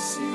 see.